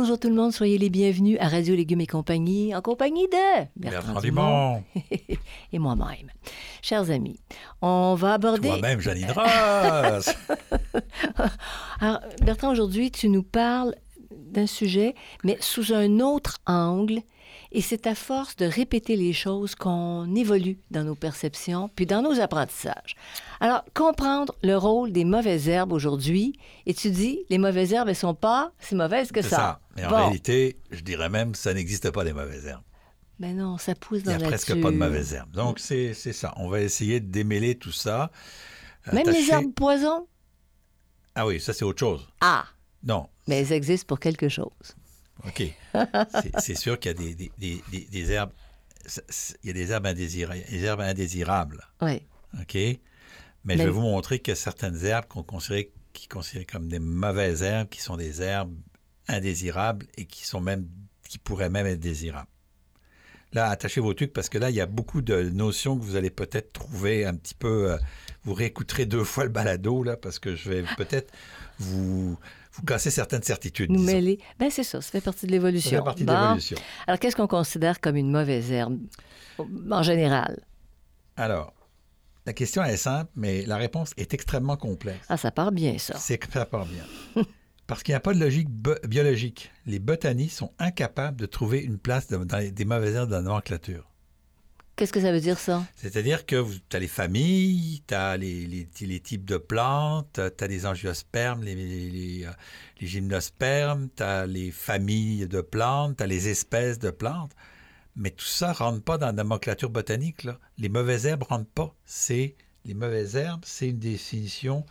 Bonjour tout le monde, soyez les bienvenus à Radio Légumes et compagnie, en compagnie de Bertrand Dumont et moi-même. Chers amis, on va aborder... Toi-même, Janine Ross! Alors, Bertrand, aujourd'hui, tu nous parles d'un sujet, mais sous un autre angle et c'est à force de répéter les choses qu'on évolue dans nos perceptions, puis dans nos apprentissages. Alors, comprendre le rôle des mauvaises herbes aujourd'hui, et tu dis, les mauvaises herbes, elles sont pas si mauvaises que ça. ça. Mais en réalité, je dirais même, ça n'existe pas, les mauvaises herbes. Mais ben non, ça pousse dans la Il n'y a presque pas de mauvaises herbes. Donc, c'est ça. On va essayer de démêler tout ça. Même les herbes poison? Ah oui, ça, c'est autre chose. Ah! Non. Mais elles existent pour quelque chose. OK. c'est sûr qu'il y a des, des, des, des, herbes. Il y a des herbes indésirables. Des herbes indésirables. Oui. OK. Mais, je vais vous montrer que certaines herbes qu'on considère, qui considèrent comme des mauvaises herbes, qui sont des herbes indésirables et qui sont même qui pourraient même être désirables. Là, attachez vos trucs parce que là, il y a beaucoup de notions que vous allez peut-être trouver un petit peu. Euh, vous réécouterez deux fois le balado, là, parce que je vais peut-être vous, vous cassez certaines certitudes. Nous mêler. Ben c'est ça, ça fait partie de l'évolution. Ça fait partie de l'évolution. Alors, qu'est-ce qu'on considère comme une mauvaise herbe en général? Alors, la question est simple, mais la réponse est extrêmement complexe. Ah, ça part bien, ça. C'est ça part bien. Parce qu'il n'y a pas de logique biologique. Les botanistes sont incapables de trouver une place dans des mauvaises herbes dans la nomenclature. Qu'est-ce que ça veut dire, ça? C'est-à-dire que tu as les familles, tu as les, les, types de plantes, tu as les angiospermes, les, les, euh, les gymnospermes, tu as les familles de plantes, tu as les espèces de plantes. Mais tout ça ne rentre pas dans la nomenclature botanique. Là. Les mauvaises herbes ne rentrent pas. C'est, les mauvaises herbes, c'est une définition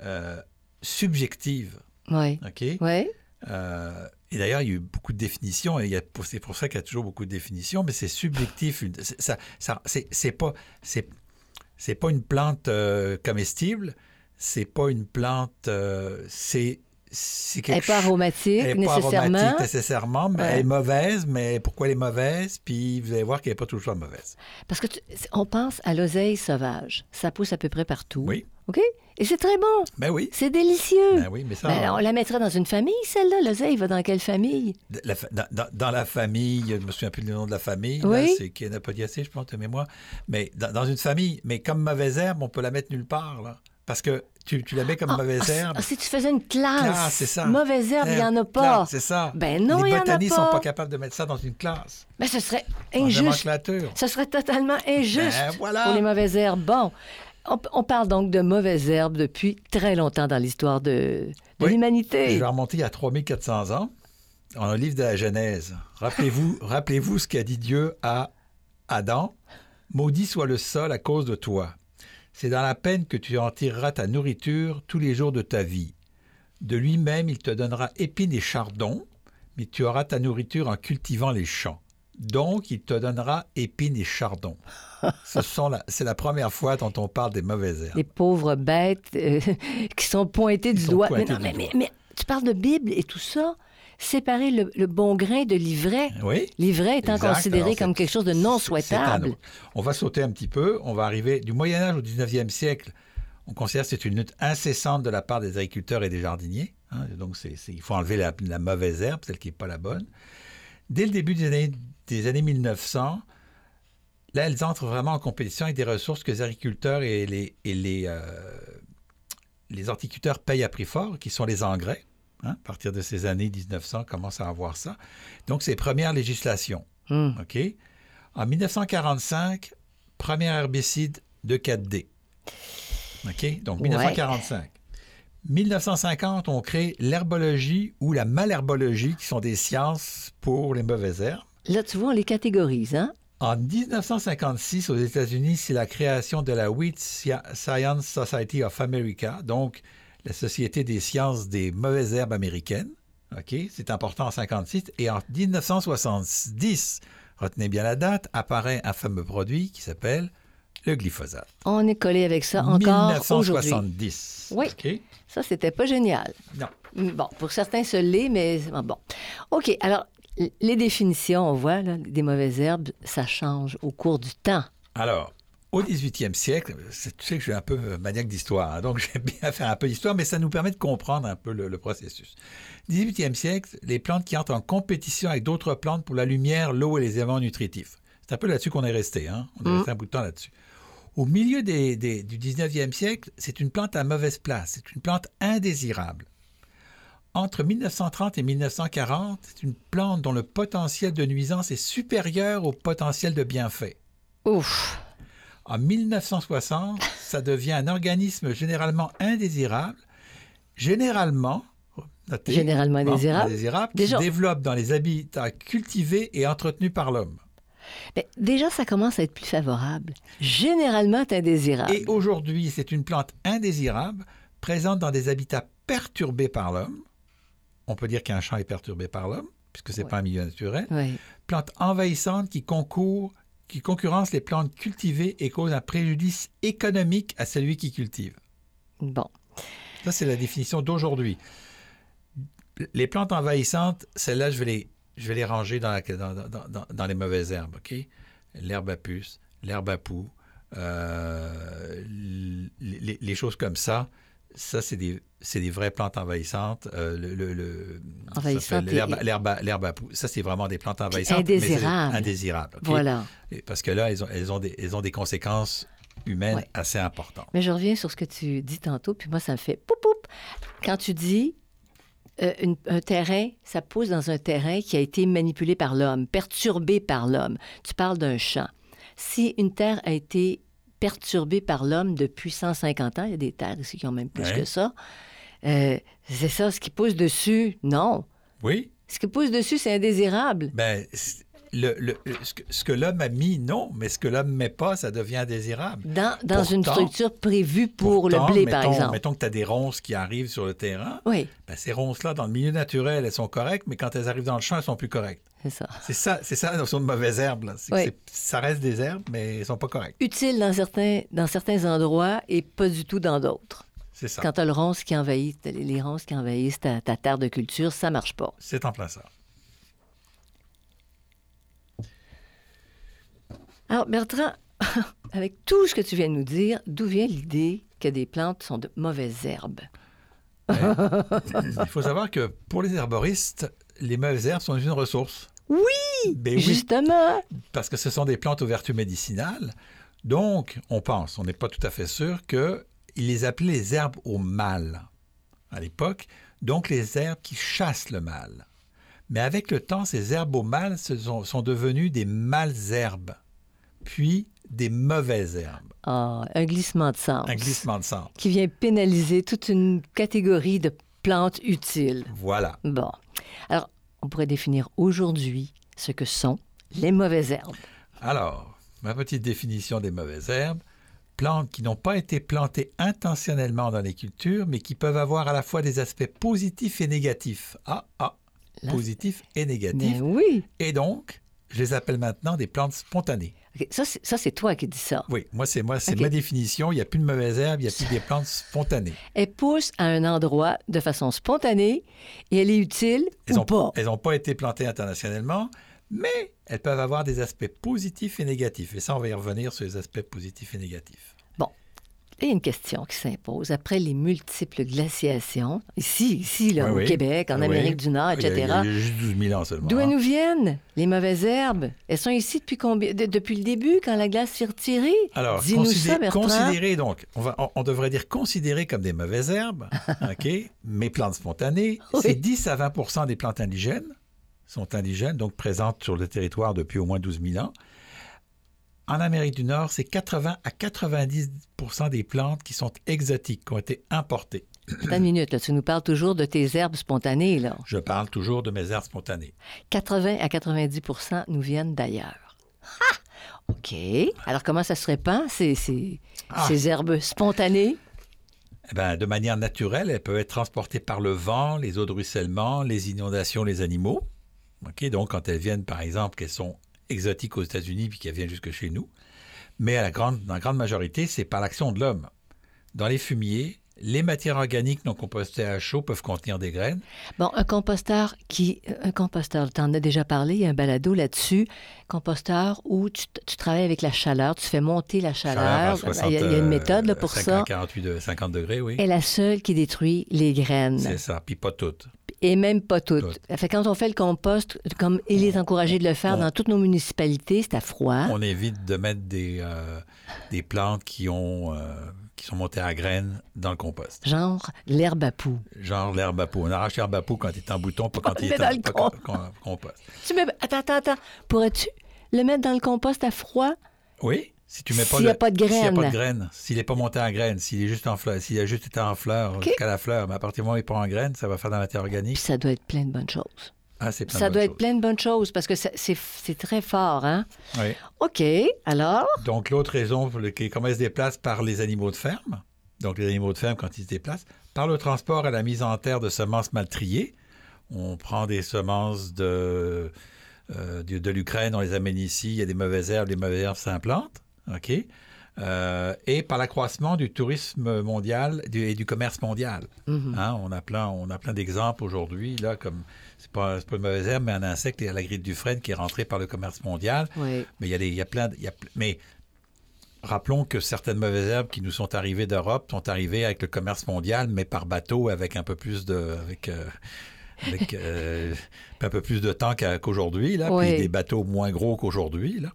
euh, subjective. Oui. OK? Oui. Euh, et d'ailleurs, il y a eu beaucoup de définitions, et c'est pour ça qu'il y a toujours beaucoup de définitions, mais c'est subjectif. Ça, ça, pas, une plante euh, comestible, c'est pas une plante, euh, elle n'est pas aromatique elle nécessairement. Pas aromatique nécessairement, mais elle est mauvaise. Mais pourquoi elle est mauvaise? Puis vous allez voir qu'elle n'est pas toujours mauvaise. Parce que on pense à l'oseille sauvage. Ça pousse à peu près partout. Oui. OK? Et c'est très bon. Ben oui. C'est délicieux. Ben oui, mais ça. Ben, on la mettrait dans une famille, celle-là. L'oseille va dans quelle famille? dans, la famille, je me souviens plus du nom de la famille. Oui. C'est Kenapodiacée, je pense, de mémoire. Mais dans, une famille, mais comme mauvaise herbe, on peut la mettre nulle part, là. Parce que tu, tu la mets comme ah, mauvaise ah, herbe. Ah, si tu faisais une classe. classe c'est ça. Mauvaise herbe, il n'y en a pas. C'est ça. Ben non, il n'y en a pas. Les botanistes ne sont pas capables de mettre ça dans une classe. Ben ce serait injuste. Ce serait totalement injuste ben, voilà. pour les mauvaises herbes. Bon, on, parle donc de mauvaises herbes depuis très longtemps dans l'histoire de, l'humanité. Je vais remonter a 3400 ans, dans le livre de la Genèse. Rappelez-vous rappelez ce qu'a dit Dieu à Adam. Maudit soit le sol à cause de toi. C'est dans la peine que tu en tireras ta nourriture tous les jours de ta vie. De lui-même, il te donnera épines et chardons, mais tu auras ta nourriture en cultivant les champs. Donc, il te donnera épines et chardons. Ce sont c'est la première fois dont on parle des mauvaises herbes. Les pauvres bêtes euh, qui sont pointées du doigt. mais, tu parles de Bible et tout ça. Séparer le, bon grain de l'ivraie. Oui. L'ivraie étant considéré comme quelque chose de non souhaitable. On va sauter un petit peu. On va arriver du Moyen Âge au 19e siècle. On considère que c'est une lutte incessante de la part des agriculteurs et des jardiniers. Hein. donc, il faut enlever la, la mauvaise herbe, celle qui n'est pas la bonne. Dès le début des années des années 1900, là, elles entrent vraiment en compétition avec des ressources que les agriculteurs et les, et les, euh, les horticulteurs payent à prix fort, qui sont les engrais. Hein? à partir de ces années 1900, on commence à avoir ça. Donc, c'est première législation. Hmm. OK? En 1945, premier herbicide de 4D. OK? Donc, 1945. 1950, on crée l'herbologie ou la malherbologie, qui sont des sciences pour les mauvaises herbes. Là, tu vois, on les catégorise, hein? En 1956, aux États-Unis, c'est la création de la Wheat Science Society of America, donc la Société des sciences des mauvaises herbes américaines. OK? C'est important en 1956. Et en 1970, retenez bien la date, apparaît un fameux produit qui s'appelle le glyphosate. On est collé avec ça encore 1970. Oui. Ça, c'était pas génial. Non. Bon, pour certains, ce l'est, mais bon. OK. Alors, les définitions, on voit, des mauvaises herbes, ça change au cours du temps. Alors, au 18e siècle, tu sais que je suis un peu maniaque d'histoire, hein, donc j'aime bien faire un peu d'histoire, mais ça nous permet de comprendre un peu le, processus. 18e siècle, les plantes qui entrent en compétition avec d'autres plantes pour la lumière, l'eau et les éléments nutritifs. C'est un peu là-dessus qu'on est resté. Hein? On est Mm. resté un bout de temps là-dessus. Au milieu des- des- du 19e siècle, c'est une plante à mauvaise place. C'est une plante indésirable. Entre 1930 et 1940, c'est une plante dont le potentiel de nuisance est supérieur au potentiel de bienfait. Ouf. En 1960, ça devient un organisme généralement indésirable, généralement, notez, Généralement indésirable. indésirable, qui Déjà- se développe dans les habitats cultivés et entretenus par l'homme. Mais déjà, ça commence à être plus favorable. Généralement, indésirable. Et aujourd'hui, c'est une plante indésirable, présente dans des habitats perturbés par l'homme. On peut dire qu'un champ est perturbé par l'homme, puisque ce n'est Ouais. pas un milieu naturel. Plante envahissante qui concourt, qui concurrence les plantes cultivées et cause un préjudice économique à celui qui cultive. Bon. Ça, c'est la définition d'aujourd'hui. Les plantes envahissantes, celles-là, je vais les, je vais les ranger dans, la- dans- dans- dans- les mauvaises herbes, OK? L'herbe à puce, l'herbe à poux, euh, les choses comme ça, ça, c'est des, c'est des vraies plantes envahissantes. Euh, le, Envahissantes L'herbe, l'herbe à- poux, ça, c'est vraiment des plantes envahissantes. mais indésirables. Indésirables? Voilà. Parce que là, elles ont, elles ont, des, elles ont des conséquences humaines Ouais. assez importantes. Mais je reviens sur ce que tu dis tantôt, puis moi, ça me fait poup poup. Quand tu dis euh, une- un terrain, ça pousse dans un terrain qui a été manipulé par l'homme, perturbé par l'homme. Tu parles d'un champ. Si une terre a été perturbée par l'homme depuis 150 ans, il y a des terres ici qui ont même plus Ouais. que ça, euh, c'est ça, ce qui pousse dessus, non. Oui? Ce qui pousse dessus, c'est indésirable. Ben, le, ce que, ce que l'homme a mis, non, mais ce que l'homme met pas, ça devient indésirable. Dans, dans une structure prévue pour Pourtant, le blé, mettons, par exemple. Mettons que tu as des ronces qui arrivent sur le terrain. Oui, Ben, ces ronces-là, dans le milieu naturel, elles sont correctes, mais quand elles arrivent dans le champ, elles sont plus correctes. c'est ça. C'est ça, c'est ça la notion de mauvaise herbe. là. Oui. Ça reste des herbes, mais elles sont pas correctes. Utile dans certains, dans certains endroits et pas du tout dans d'autres. C'est ça. Quand tu as le ronce qui envahit, les ronces qui envahissent ta, ta terre de culture, ça marche pas. C'est en plein ça. Alors, Bertrand, avec tout ce que tu viens de nous dire, d'où vient l'idée que des plantes sont de mauvaises herbes? Il faut savoir que pour les herboristes, les mauvaises herbes sont une ressource. Oui! Ben oui, Justement! parce que ce sont des plantes aux vertus médicinales. Donc, on pense, on n'est pas tout à fait sûr, qu'ils les appelaient les herbes au mal à l'époque, donc les herbes qui chassent le mal. Mais avec le temps, ces herbes au mal sont, sont devenues des malherbes, puis des mauvaises herbes. Ah, un glissement de sens. Un glissement de sang. Qui vient pénaliser toute une catégorie de plantes utiles. Voilà. Bon. Alors, on pourrait définir aujourd'hui ce que sont les mauvaises herbes. Alors, ma petite définition des mauvaises herbes, plantes qui n'ont pas été plantées intentionnellement dans les cultures, mais qui peuvent avoir à la fois des aspects positifs et négatifs. Ah, ah, Là, positifs et négatifs. Oui! Et donc, je les appelle maintenant des plantes spontanées. Ça, c'est ça, c'est toi qui dis ça. Oui, moi, c'est moi, c'est ma définition. Il n'y a plus de mauvaises herbes, il n'y a plus des plantes spontanées. Elle pousse à un endroit de façon spontanée et elle est utile Elles ou n'ont pas. elles ont pas été plantées internationalement, mais elles peuvent avoir des aspects positifs et négatifs. Et ça, on va y revenir sur les aspects positifs et négatifs. Il y a une question qui s'impose. Après les multiples glaciations, ici, ici, là, Oui, au oui. Québec, en Oui, Amérique du Nord, etc., Il y a, il y a juste 12 000 ans seulement. d'où elles hein. nous viennent, les mauvaises herbes? Elles sont ici depuis combien? de- depuis le début, quand la glace s'est retirée? Alors, Dis-nous considé- ça, Bertrand. considérez donc, on, va, on, on devrait dire considérées comme des mauvaises herbes, OK, mais plantes spontanées, c'est 10 à 20 des plantes indigènes sont indigènes, donc présentes sur le territoire depuis au moins 12 000 ans. En Amérique du Nord, c'est 80 à 90% des plantes qui sont exotiques, qui ont été importées. Attends une minute, là, tu nous parles toujours de tes herbes spontanées, là. Je parle toujours de mes herbes spontanées. 80 à 90% nous viennent d'ailleurs. Ah! OK. Alors, comment ça se répand, ces, ces, Ah. ces herbes spontanées? Eh ben, de manière naturelle, elles peuvent être transportées par le vent, les eaux de ruissellement, les inondations, les animaux. OK, donc, quand elles viennent, par exemple, qu'elles sont exotiques aux États-Unis puis qu'elles viennent jusque chez nous. Mais à la grande, dans la grande majorité, c'est par l'action de l'homme. Dans les fumiers, les matières organiques non compostées à chaud peuvent contenir des graines. Bon, un composteur qui. Un composteur, tu en as déjà parlé, il y a un balado là-dessus. Composteur où tu, tu travailles avec la chaleur, tu fais monter la chaleur. 60, il, y a, il y a une méthode là, pour 50, ça. 48, de- 50 degrés, oui. est la seule qui détruit les graines. C'est ça, puis pas toutes. Et même pas toutes. Fait quand on fait le compost, comme il est encouragé de le faire on- dans toutes nos municipalités, c'est à froid. On évite de mettre des, euh, des plantes qui, ont, euh, qui sont montées à graines dans le compost. Genre l'herbe à poux. Genre l'herbe à peau. On arrache l'herbe à peau quand il est en bouton, pas quand il est met en dans le pas compost. Tu mets... Attends, attends, attends. Pourrais-tu le mettre dans le compost à froid? Oui, si tu mets pas S'il y a pas de S'il n'y a pas de graines, s'il n'est pas monté en graines, s'il est juste en fleur, s'il a juste été en fleur jusqu'à la fleur, mais à partir du moment où il part en graines, ça va faire de la matière Puis organique. ça doit être plein de bonnes choses. Ah, c'est plein Ça de doit être plein de bonnes choses parce que c'est c'est très fort, hein? Oui. OK, alors? Donc, l'autre raison pour laquelle comment ils se déplacent par les animaux de ferme, donc les animaux de ferme quand ils se déplacent, par le transport à la mise en terre de semences mal triées. On prend des semences de, euh, de, de l'Ukraine, on les amène ici, il y a des mauvaises herbes, les mauvaises herbes s'implantent. OK? Euh, et par l'accroissement du tourisme mondial du- et du commerce mondial. Mhm. Hein, on a plein, on a plein d'exemples aujourd'hui, là, comme, c'est pas, pas une mauvaise herbe, mais un insecte, la grippe du frêne qui est rentré par le commerce mondial. Oui. Mais il y a, des, il y a plein, de- il y a mais rappelons que certaines mauvaises herbes qui nous sont arrivées d'Europe sont arrivées avec le commerce mondial, mais par bateau, avec un peu plus de, avec, euh, avec euh, un peu plus de temps qu'aujourd'hui, là, Oui. puis des bateaux moins gros qu'aujourd'hui, là.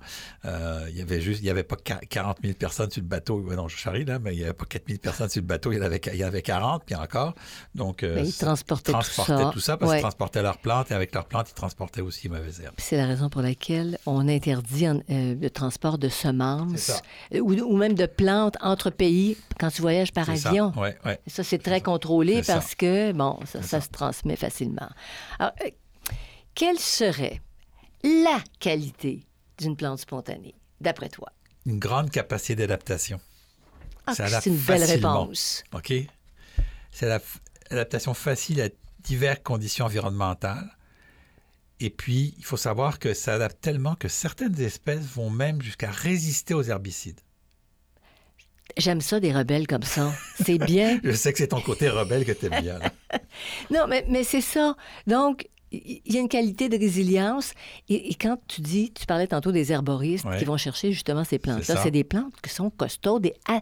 Euh, il y avait juste, il y avait pas qua- 40 000 personnes sur le bateau. Ouais, non, je charrie là, mais il y avait pas 4 000 personnes sur le bateau. Il y en avait, il y avait 40, puis encore. Donc, euh, Mais ils transportaient, transportaient tout ça. tout ça parce Ouais. qu'ils transportaient leurs plantes et avec leurs plantes, ils transportaient aussi les mauvaises herbes. C'est la raison pour laquelle on interdit en- le transport de semences ou, ou même de plantes entre pays quand tu voyages par ça. avion. Ouais. Ça, c'est très contrôlé ça. parce que, bon, ça. se transmet facilement. Alors, euh, quelle serait la qualité d'une plante spontanée, d'après toi? Une grande capacité d'adaptation. Ah, c'est une belle facilement. réponse. OK? C'est l'adaptation facile à diverses conditions environnementales. Et puis, il faut savoir que ça adapte tellement que certaines espèces vont même jusqu'à résister aux herbicides. J'aime ça, des rebelles comme ça. C'est bien. Je sais que c'est ton côté rebelle que tu aimes bien. Non, mais, mais c'est ça. Donc, il y a une qualité de résilience. Et, et quand tu dis, tu parlais tantôt des herboristes Ouais. qui vont chercher justement ces plantes-là, c'est des plantes qui sont costaudes et a-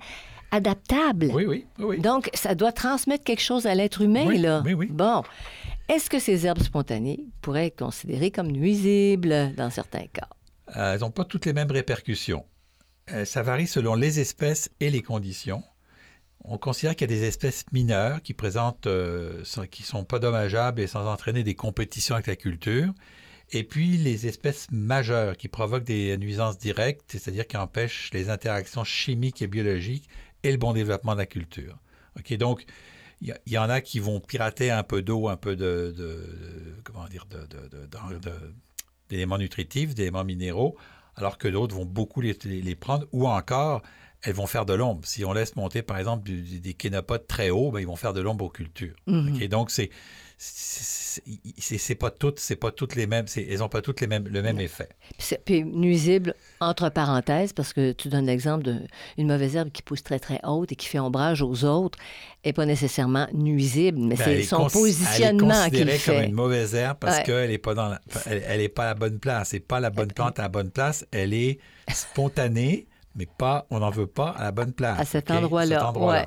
adaptables. Oui, oui, oui. oui. Donc, ça doit transmettre quelque chose à l'être humain, Oui, là. oui, oui. Bon. Est-ce que ces herbes spontanées pourraient être considérées comme nuisibles dans certains cas? Euh, elles n'ont pas toutes les mêmes répercussions. Euh, ça varie selon les espèces et les conditions. On considère qu'il y a des espèces mineures qui présentent, euh, qui sont pas dommageables et sans entraîner des compétitions avec la culture. Et puis les espèces majeures qui provoquent des nuisances directes, c'est-à-dire qui empêchent les interactions chimiques et biologiques et le bon développement de la culture. Ok, donc il y, en a qui vont pirater un peu d'eau, un peu de, comment dire, d'éléments nutritifs, d'éléments minéraux, alors que d'autres vont beaucoup les, les- les prendre, ou encore, elles vont faire de l'ombre. Si on laisse monter, par exemple, des kénopodes très hauts, ben, ils vont faire de l'ombre aux cultures. Mhm. OK? Donc, c'est- c'est pas toutes, c'est pas toutes les mêmes, elles n'ont pas toutes les mêmes, le même effet. Puis, nuisible, entre parenthèses, parce que tu donnes l'exemple d'une mauvaise herbe qui pousse très, très haute et qui fait ombrage aux autres, n'est pas nécessairement nuisible, mais Ben, c'est est son positionnement qui est le considérée comme fait. une mauvaise herbe parce Ouais. qu'elle n'est pas, dans la- elle, elle est pas à la bonne place. C'est pas la bonne plante à la bonne place. Elle est spontanée, mais pas, on n'en veut pas à la bonne place. À cet endroit-là, ouais.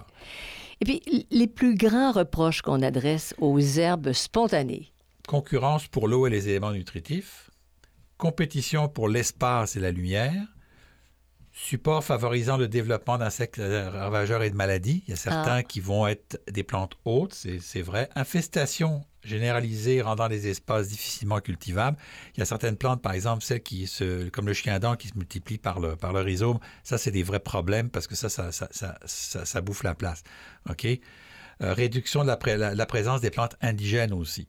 Et puis, les plus grands reproches qu'on adresse aux herbes spontanées. concurrence pour l'eau et les éléments nutritifs, compétition pour l'espace et la lumière, support favorisant le développement d'insectes ravageurs et de maladies. Il y a certains Ah. qui vont être des plantes hautes, c'est vrai. Infestation généralisée rendant les espaces difficilement cultivables. Il y a certaines plantes, par exemple, celles qui se, comme le chien dent qui se multiplient par le, par le rhizome. Ça, c'est des vrais problèmes parce que ça, ça, ça, ça, ça- bouffe la place. OK? Euh, réduction de la, pré- la- la présence des plantes indigènes aussi.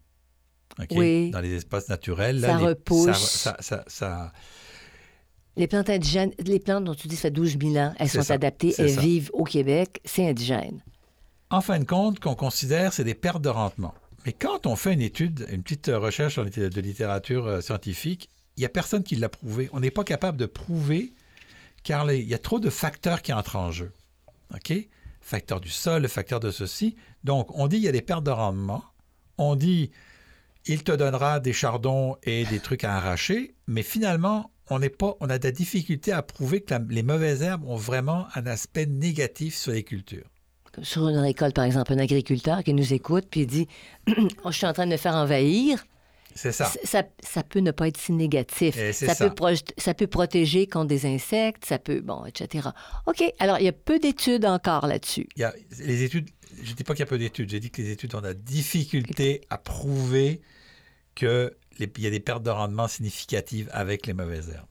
OK? Oui. Dans les espaces naturels. Ça les- repousse. ça- Les plantes indigènes, les plantes dont tu dis ça fait 12 000 ans, elles sont ça, adaptées, elles ça. vivent au Québec, c'est indigène. En fin de compte, qu'on considère, c'est des pertes de rendement. Mais quand on fait une étude, une petite recherche en litté- de littérature euh, scientifique, il n'y a personne qui l'a prouvé. On n'est pas capable de prouver car il y a trop de facteurs qui entrent en jeu. OK? Facteur du sol, facteur de ceci. Donc, on dit il y a des pertes de rendement. On dit il te donnera des chardons et des trucs à arracher, mais finalement, on pas, on a de la difficulté à prouver que les mauvaises herbes ont vraiment un aspect négatif sur les cultures. Sur une récolte, par exemple, un agriculteur qui nous écoute puis dit oh, Je suis en train de me faire envahir. C'est ça. ça. ça. peut ne pas être si négatif. Ça, ça. Peut ça peut protéger contre des insectes, ça peut, bon, etc. OK, alors il y a peu d'études encore là-dessus. Il y a les études. Je ne dis pas qu'il y a peu d'études. J'ai dit que les études ont la difficulté à prouver qu'il y a des pertes de rendement significatives avec les mauvaises herbes.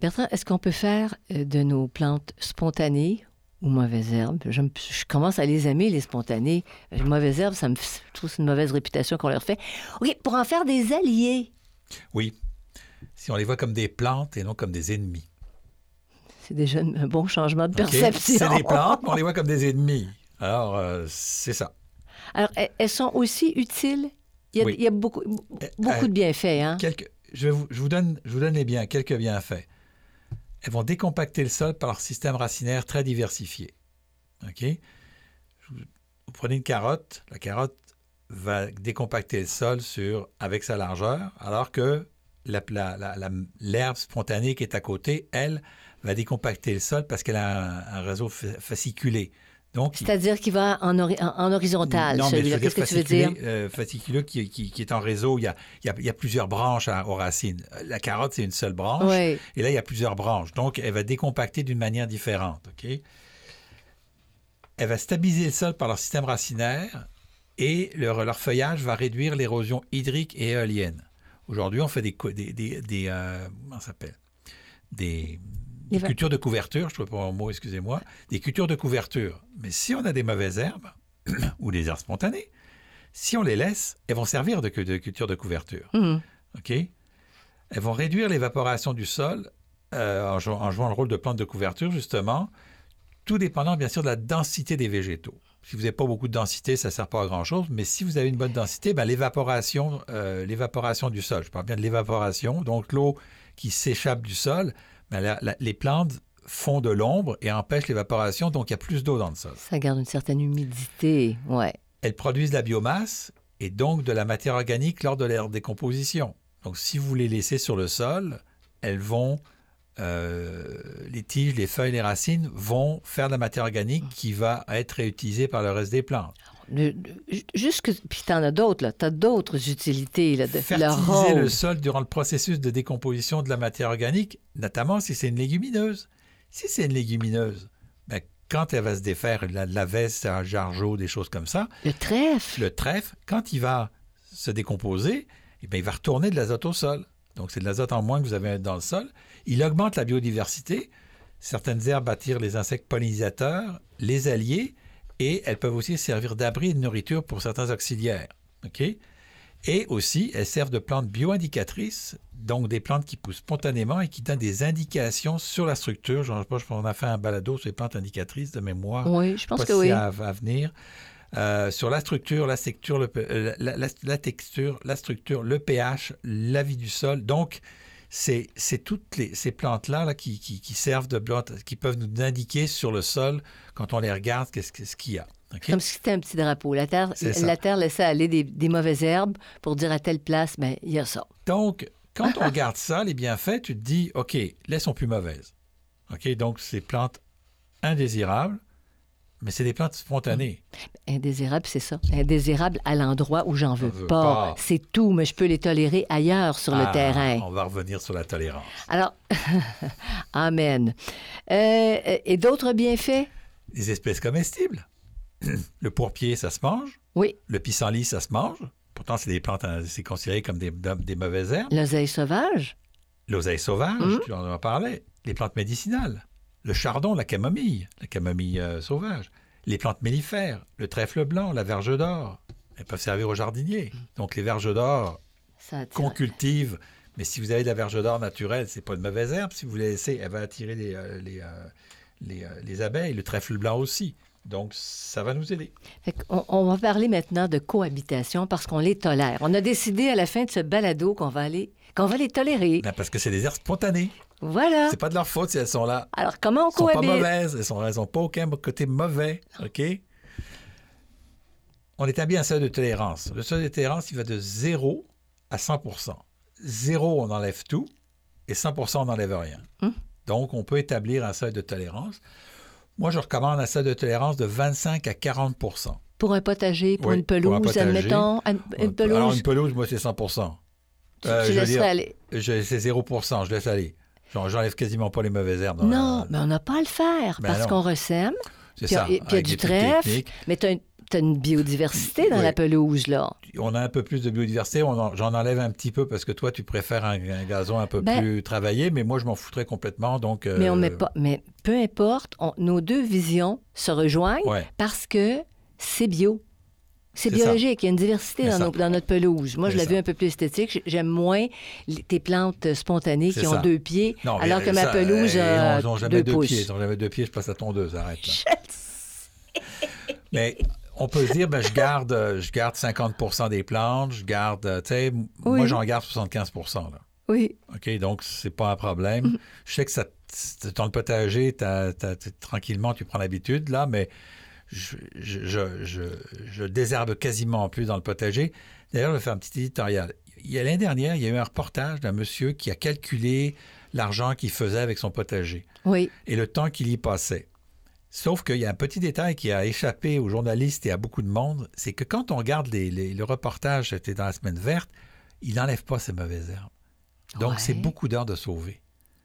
Bertrand, est-ce qu'on peut faire euh, de nos plantes spontanées ou mauvaises herbes? Je, me- je commence à les aimer, les spontanées. Les mauvaises herbes, ça me, je trouve c'est une mauvaise réputation qu'on leur fait. OK, pour en faire des alliés. Oui. Si on les voit comme des plantes et non comme des ennemis. C'est déjà un bon changement de perception. C'est des plantes, mais on les voit comme des ennemis. Alors, euh, c'est ça. Alors, elles sont aussi utiles? Il y a, Oui. il y a beaucoup, beaucoup euh, de bienfaits, hein? Quelques, je, vais vous, je, vous donne, je vous donne les biens, quelques bienfaits. Elles vont décompacter le sol par leur système racinaire très diversifié. OK? Vous, prenez une carotte, la carotte va décompacter le sol sur, avec sa largeur, alors que la- la- l'herbe spontanée qui est à côté, elle, va décompacter le sol parce qu'elle a un, réseau fa- fasciculé. C'est-à-dire qu'il va en, hori- en- horizontal, celui-là. veux dire Qu'est-ce que tu veux dire? euh, fasciculeux qui, qui- qui est en réseau. Il y a, il y a- il y a plusieurs branches à- aux racines. La carotte, c'est une seule branche. Oui. Et là, il y a plusieurs branches. Donc, elle va décompacter d'une manière différente. OK? Elle va stabiliser le sol par leur système racinaire et leur, leur feuillage va réduire l'érosion hydrique et éolienne. Aujourd'hui, on fait des, des, des, des, euh, comment ça s'appelle? Des, des va- cultures de couverture, je ne trouve pas un mot, excusez-moi, des cultures de couverture. Mais si on a des mauvaises herbes ou des herbes spontanées, si on les laisse, elles vont servir de, de culture de couverture. Mhm. OK? Elles vont réduire l'évaporation du sol euh, en, jou- en jouant le rôle de plante de couverture, justement, tout dépendant, bien sûr, de la densité des végétaux. Si vous n'avez pas beaucoup de densité, ça ne sert pas à grand-chose, mais si vous avez une bonne densité, ben, l'évaporation, euh, l'évaporation du sol, je parle bien de l'évaporation, donc l'eau qui s'échappe du sol, ben, la- la- les plantes font de l'ombre et empêchent l'évaporation, donc il y a plus d'eau dans le sol. Ça garde une certaine humidité, ouais. elles produisent de la biomasse et donc de la matière organique lors de leur décomposition. Donc, si vous les laissez sur le sol, elles vont, euh, les tiges, les feuilles, les racines vont faire de la matière organique qui va être réutilisée par le reste des plantes. Le- le- juste que, puis t'en as d'autres, là. T'as d'autres utilités, là, de Fertiliser le sol durant le processus de décomposition de la matière organique, notamment si c'est une légumineuse. Si c'est une légumineuse, ben, quand elle va se défaire, la, la veste, un jargeau, des choses comme ça, Le trèfle. le trèfle, quand il va se décomposer, eh bien, il va retourner de l'azote au sol. Donc, c'est de l'azote en moins que vous avez dans le sol. Il augmente la biodiversité. Certaines herbes attirent les insectes pollinisateurs, les alliés, et elles peuvent aussi servir d'abri et de nourriture pour certains auxiliaires. OK? Et aussi, elles servent de plantes bioindicatrices, donc des plantes qui poussent spontanément et qui donnent des indications sur la structure. Je pense qu'on a fait un balado sur les plantes indicatrices de mémoire Oui, je pense que oui. à, à venir. Euh, sur la structure, la texture, le, euh, la, la- la texture, la structure, le pH, la vie du sol. Donc, c'est toutes les, ces plantes-là là, qui, qui- qui servent de plantes, qui peuvent nous indiquer sur le sol, quand on les regarde, qu'est-ce qu'il y a. Comme si c'était un petit drapeau. La terre, la terre laissait aller des, des mauvaises herbes pour dire à telle place, ben il y a ça. Donc, quand on regarde ça, les bienfaits, tu te dis, OK, là, sont plus mauvaises. OK, donc, c'est plantes indésirables, mais c'est des plantes spontanées. Indésirable, c'est ça. Indésirable à l'endroit où j'en veux pas. pas. C'est tout, mais je peux les tolérer ailleurs sur Ah, le terrain. On va revenir sur la tolérance. Alors, Amen. Euh, et d'autres bienfaits? Les espèces comestibles. Le pourpier, ça se mange. Oui, Le pissenlit, ça se mange. Pourtant, c'est des plantes, hein, c'est considéré comme des, des mauvaises herbes. l'oseille sauvage. L'oseille sauvage, Mhm. tu en as parlé. Les plantes médicinales. Le chardon, la camomille, la camomille euh, sauvage. Les plantes mellifères, le trèfle blanc, la verge d'or. Elles peuvent servir aux jardiniers. Donc, les verges d'or qu'on cultive. Mais si vous avez de la verge d'or naturelle, c'est pas une mauvaise herbe. Si vous la laissez, elle va attirer les, euh, les, euh, les, les abeilles. Le trèfle blanc aussi. Donc, ça va nous aider. Qu'on- on, va parler maintenant de cohabitation parce qu'on les tolère. On a décidé à la fin de ce balado qu'on va aller, qu'on va les tolérer. Ben, parce que c'est des herbes spontanées. Voilà. C'est pas de leur faute si elles sont là. Alors, comment on Elles sont pas cohabite? mauvaises. Elles sont, elles sont pas aucun côté mauvais. OK? On établit un seuil de tolérance. Le seuil de tolérance, il va de 0 à 100 0, on enlève tout. et 100% on n'enlève rien. Hum. Donc, on peut établir un seuil de tolérance. Moi, je recommande un seuil de tolérance de 25 à 40% Pour un potager, pour Oui, une pour un pelouse, potager. admettons. Une une pelouse, Alors, une pelouse, moi, c'est 100 tu, euh, tu je laisserais dire, aller. C'est 0 je laisse aller. J'en- J'enlève quasiment pas les mauvaises herbes. Non, la- mais on n'a pas à le faire Ben parce qu'on ressème. C'est ça. puis il y a du trèfle. Mais tu as, une biodiversité dans Oui. la pelouse, là. On a un peu plus de biodiversité. en- J'en enlève un petit peu parce que toi, tu préfères un, un gazon un peu Ben- plus travaillé, mais moi, je m'en foutrais complètement. Donc, euh, Mais on met pas. Mais peu importe, on- nos deux visions se rejoignent Ouais. parce que c'est bio. C'est biologique, il y a une diversité dans, ça. nos- dans notre pelouse. Moi, je l'ai vu un peu plus esthétique. J'aime moins les- tes plantes euh, spontanées qui ça. ont deux pieds, Non, alors que ma pelouse euh, a ils ont jamais deux deux pouces. pieds. Ils ont jamais deux pieds, je passe à tondeuse. Arrête. là. Mais on peut se dire, ben, je garde, euh, je garde 50% des plantes, je garde, euh, tu sais, moi, j'en garde 75 là. Oui, OK, donc c'est pas un problème. Mm-hmm. Je sais que ça, dans le potager, tranquillement, tu prends l'habitude, là, mais je, je, je, je- je désherbe quasiment plus dans le potager. D'ailleurs, je vais faire un petit éditorial. Il y a l'année dernière, il y a eu un reportage d'un monsieur qui a calculé l'argent qu'il faisait avec son potager oui. et le temps qu'il y passait. Sauf qu'il y a un petit détail qui a échappé aux journalistes et à beaucoup de monde, c'est que quand on regarde les- les- le reportage, c'était dans la semaine verte, il n'enlève pas ces mauvaises herbes. Donc, Ouais. c'est beaucoup d'heures de sauver.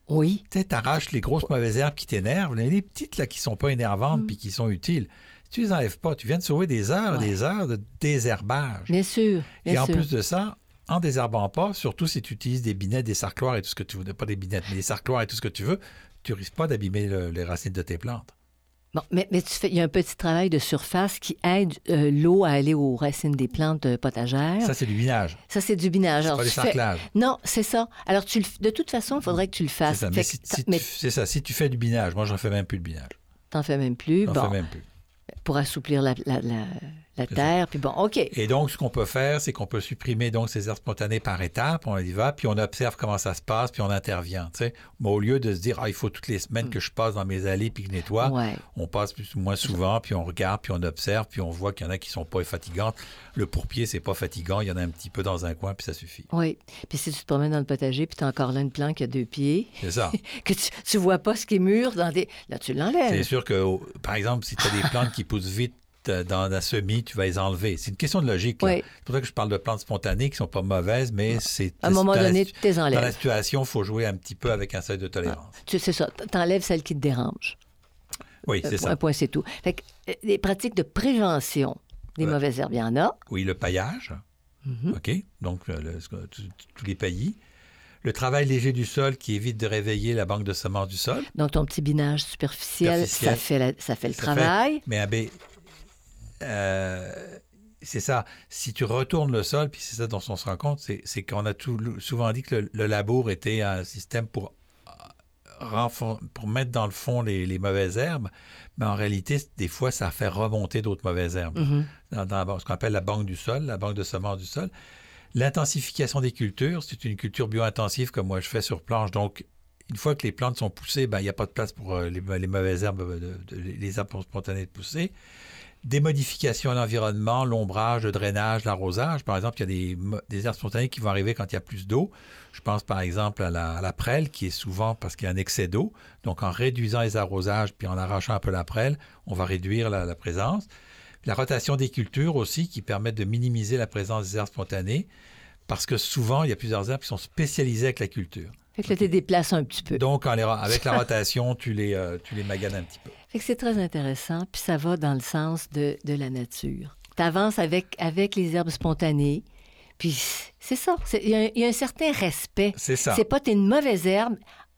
Oui. Tu sais, t'arraches les grosses mauvaises herbes qui t'énervent, les petites là qui sont pas énervantes puis qui sont utiles. Tu les enlèves pas, tu viens de sauver des heures et. Ouais. des heures de désherbage. Bien sûr. Bien et en sûr. plus de ça, en désherbant pas, surtout si tu utilises des binettes, des sarcloirs et tout ce que tu veux, pas des binettes, mais des sarcloirs et tout ce que tu veux, tu risques pas d'abîmer le- les racines de tes plantes. Bon, mais, mais tu fais, il y a un petit travail de surface qui aide euh, l'eau à aller aux racines des plantes euh, potagères. Ça, Ça, c'est du binage. c'est du binage. C'est Alors, pas fais-. Non, c'est ça. Alors, tu le... de toute façon, il faudrait que tu le C'est fasses. ça. Fait Mais que si, t'en- si mais tu, c'est ça. Si tu fais du binage, moi, j'en fais même plus de binage. t'en fais même plus. Bon, fais même plus. Pour assouplir la, la C'est terre. Puis bon, OK. Et donc, ce qu'on peut faire, c'est qu'on peut supprimer donc ces herbes spontanées par étapes, on y va, puis on observe comment ça se passe, puis on intervient. tu sais. Mais au lieu de se dire, ah, il faut toutes les semaines que je passe dans mes allées puis que je nettoie, Ouais. on passe plus ou moins souvent, puis on regarde, puis on observe, puis on voit qu'il y en a qui sont pas fatigantes. Le pourpier, c'est pas fatigant, il y en a un petit peu dans un coin, puis ça suffit. Oui. Puis si tu te promènes dans le potager, puis tu as encore là une plante qui a deux pieds, C'est ça. que tu, tu vois pas ce qui est mûr dans des. Là, tu C'est l'enlèves. sûr que, au- par exemple, si tu as des plantes qui poussent vite dans la semis, tu vas les enlever. C'est une question de logique. Oui. C'est pour ça que je parle de plantes spontanées qui sont pas mauvaises, mais c'est... À un moment donné, tu les Dans la enlèves. situation, il faut jouer un petit peu avec un seuil de tolérance. Tu C'est ça. T'enlèves celle qui te dérange. Oui, Un c'est ça. un point, c'est tout. Fait que, euh, les pratiques de prévention des mauvaises herbes, il y en a. Oui, le paillage. Mhm. OK? Donc, euh, le- tous les paillis. Le travail léger du sol qui évite de réveiller la banque de semences du sol. Donc, ton petit binage superficiel, Superficiel. ça fait, la- ça fait le Ça travail. Mais un bé- euh, c'est ça. Si tu retournes le sol, puis c'est ça dont on se rend compte, c'est qu'on a tout, souvent dit que le, le labour était un système pour, euh, pour mettre dans le fond les, les mauvaises herbes, mais en réalité, des fois, ça fait remonter d'autres mauvaises herbes. Mhm. dans, ce qu'on appelle la banque du sol, la banque de semences du sol. L'intensification des cultures, c'est une culture bio-intensive comme moi je fais sur planche. Donc, une fois que les plantes sont poussées, ben, il n'y a pas de place pour euh, les, les mauvaises herbes, de- de- les herbes spontanées de pousser. Des modifications à l'environnement, l'ombrage, le drainage, l'arrosage. Par exemple, il y a des, herbes spontanées qui vont arriver quand il y a plus d'eau. Je pense par exemple à la, à la prêle, qui est souvent parce qu'il y a un excès d'eau. Donc, en réduisant les arrosages puis en arrachant un peu la prêle, on va réduire la, la présence. La rotation des cultures aussi, qui permettent de minimiser la présence des herbes spontanées, parce que souvent, il y a plusieurs herbes qui sont spécialisées avec la culture. Fait que là, tu les déplaces un petit peu. Donc, en les ra- avec la rotation, tu les, euh, tu les maganes un petit peu. Fait que c'est très intéressant, puis ça va dans le sens de, de la nature. Tu avances avec, avec les herbes spontanées, puis c'est ça. Il y, a un- il y a un certain respect. C'est ça. C'est pas t'es une mauvaise herbe,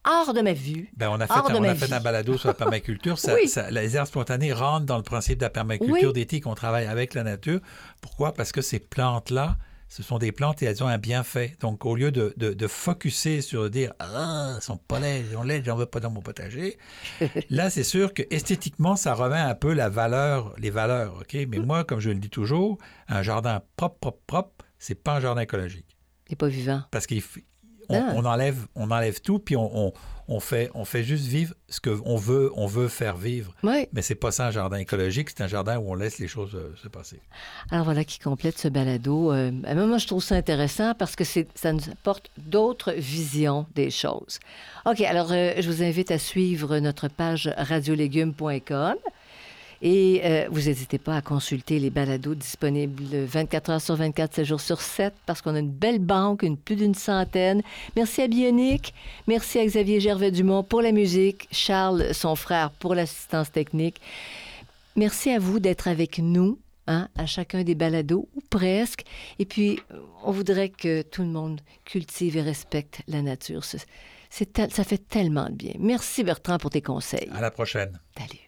hors de ma vue. Ben, on a fait, hors de on a fait un balado sur la permaculture. Ça- Oui. ça- les herbes spontanées rentrent dans le principe de la permaculture Oui. d'éthique. On travaille avec la nature. Pourquoi? Parce que ces plantes-là, ce sont des plantes et elles ont un bienfait. Donc, au lieu de, de, de focuser sur dire Ah, elles sont pas laides, elles sont laides, j'en veux pas dans mon potager. Là, c'est sûr que esthétiquement, ça remet un peu la valeur, les valeurs. OK? Mais moi, comme je le dis toujours, un jardin propre, propre, propre, c'est pas un jardin écologique. T'es pas vivant. Parce qu'on Ah. on enlève, on enlève tout, puis on, on, on fait, on fait juste vivre ce qu'on veut, on veut faire vivre. Oui. Mais c'est pas ça un jardin écologique, c'est un jardin où on laisse les choses euh, se passer. Alors voilà qui complète ce balado. Euh, ben, moi, je trouve ça intéressant parce que ça nous apporte d'autres visions des choses. OK, alors euh, je vous invite à suivre notre page radiolégumes.com. Et euh, vous n'hésitez pas à consulter les balados disponibles 24 heures sur 24, 7 jours sur 7, parce qu'on a une belle banque, une, plus d'une centaine. Merci à Bionic, merci à Xavier Gervais-Dumont pour la musique, Charles, son frère, pour l'assistance technique. Merci à vous d'être avec nous hein, à chacun des balados, ou presque. Et puis, on voudrait que tout le monde cultive et respecte la nature. Tel- ça fait tellement de bien. Merci Bertrand pour tes conseils. À la prochaine. Salut.